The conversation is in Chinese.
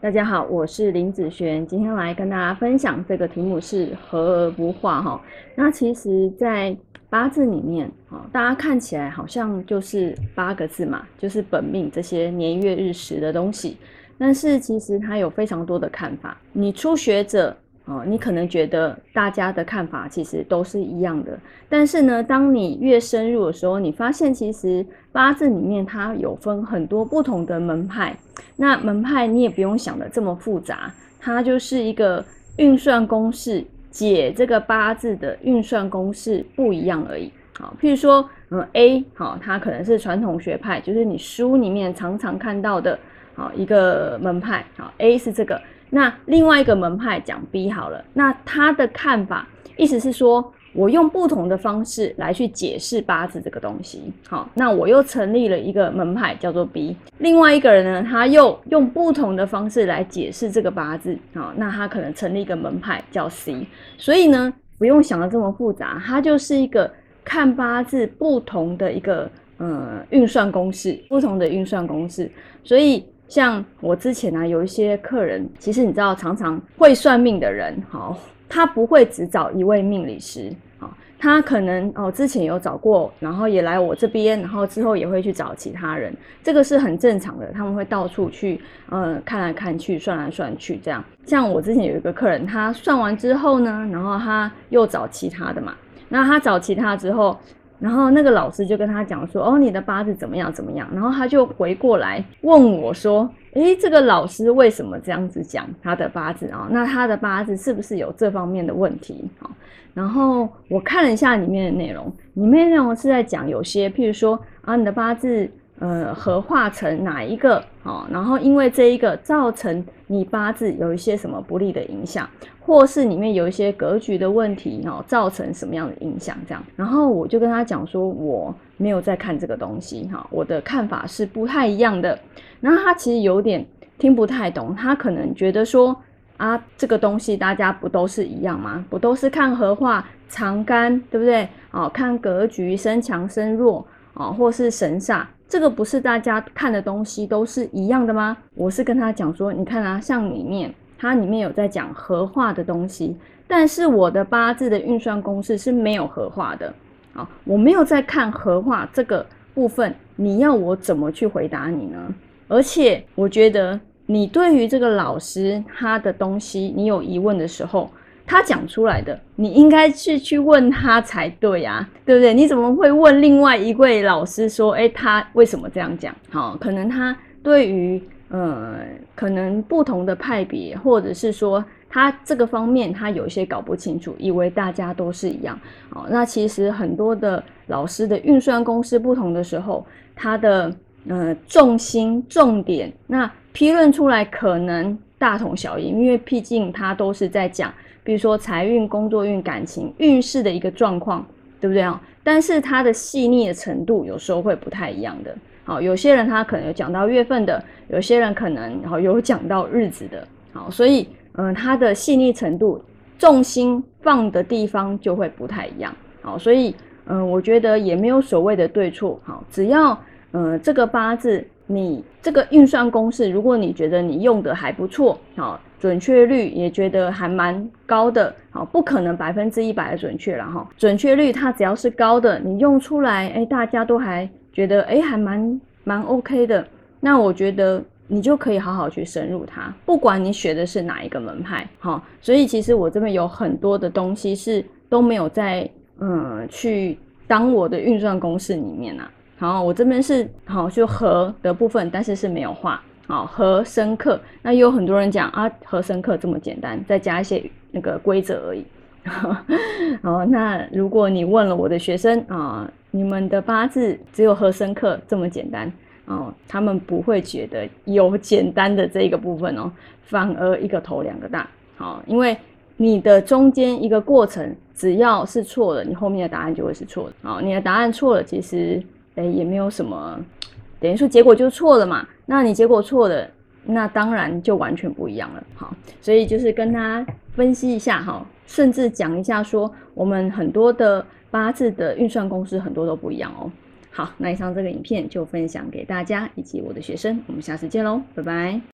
大家好，我是林子璇，今天来跟大家分享这个题目是和而不化哈。那其实，在八字里面啊，大家看起来好像就是八个字嘛，就是本命这些年月日时的东西，但是其实它有非常多的看法。你初学者。哦，你可能觉得大家的看法其实都是一样的，但是呢，当你越深入的时候，你发现其实八字里面它有分很多不同的门派。那门派你也不用想的这么复杂，它就是一个运算公式，解这个八字的运算公式不一样而已。好，譬如说，嗯，A，好，它可能是传统学派，就是你书里面常常看到的，好一个门派。好，A 是这个。那另外一个门派讲 B 好了，那他的看法意思是说，我用不同的方式来去解释八字这个东西。好，那我又成立了一个门派叫做 B。另外一个人呢，他又用不同的方式来解释这个八字。好，那他可能成立一个门派叫 C。所以呢，不用想的这么复杂，它就是一个看八字不同的一个呃运算公式，不同的运算公式。所以。像我之前呢，有一些客人，其实你知道，常常会算命的人，好，他不会只找一位命理师，好，他可能哦之前有找过，然后也来我这边，然后之后也会去找其他人，这个是很正常的，他们会到处去，呃，看来看去，算来算去，这样。像我之前有一个客人，他算完之后呢，然后他又找其他的嘛，那他找其他之后。然后那个老师就跟他讲说：“哦，你的八字怎么样？怎么样？”然后他就回过来问我说：“诶，这个老师为什么这样子讲他的八字啊？那他的八字是不是有这方面的问题？”啊，然后我看了一下里面的内容，里面内容是在讲有些，譬如说啊，你的八字。呃，合化成哪一个？哦，然后因为这一个造成你八字有一些什么不利的影响，或是里面有一些格局的问题，哦，造成什么样的影响？这样，然后我就跟他讲说，我没有在看这个东西，哈，我的看法是不太一样的。然后他其实有点听不太懂，他可能觉得说，啊，这个东西大家不都是一样吗？不都是看合化长干，对不对？哦，看格局身强身弱，哦，或是神煞。这个不是大家看的东西都是一样的吗？我是跟他讲说，你看啊，像里面它里面有在讲合化的东西，但是我的八字的运算公式是没有合化的，啊，我没有在看合化这个部分，你要我怎么去回答你呢？而且我觉得你对于这个老师他的东西，你有疑问的时候。他讲出来的，你应该去去问他才对呀，对不对？你怎么会问另外一位老师说，哎，他为什么这样讲？好，可能他对于呃，可能不同的派别，或者是说他这个方面他有些搞不清楚，以为大家都是一样。好，那其实很多的老师的运算公式不同的时候，他的呃重心重点，那批论出来可能大同小异，因为毕竟他都是在讲。比如说财运、工作运、感情运势的一个状况，对不对啊？但是它的细腻的程度有时候会不太一样的。好，有些人他可能有讲到月份的，有些人可能好有讲到日子的。好，所以嗯，它的细腻程度、重心放的地方就会不太一样。好，所以嗯，我觉得也没有所谓的对错。好，只要嗯这个八字。你这个运算公式，如果你觉得你用的还不错，好，准确率也觉得还蛮高的，好，不可能百分之一百的准确了哈。准确率它只要是高的，你用出来，哎，大家都还觉得，哎，还蛮蛮 OK 的，那我觉得你就可以好好去深入它，不管你学的是哪一个门派，好，所以其实我这边有很多的东西是都没有在嗯去当我的运算公式里面呐。好，我这边是好就和的部分，但是是没有画。好，和深刻，那有很多人讲啊，和深刻这么简单，再加一些那个规则而已。好，那如果你问了我的学生啊，你们的八字只有和深刻这么简单哦，他们不会觉得有简单的这一个部分哦，反而一个头两个大。好，因为你的中间一个过程，只要是错了，你后面的答案就会是错的。好，你的答案错了，其实。哎，也没有什么，等于说结果就错了嘛。那你结果错了，那当然就完全不一样了。好，所以就是跟他分析一下哈，甚至讲一下说，我们很多的八字的运算公式很多都不一样哦。好，那以上这个影片就分享给大家以及我的学生，我们下次见喽，拜拜。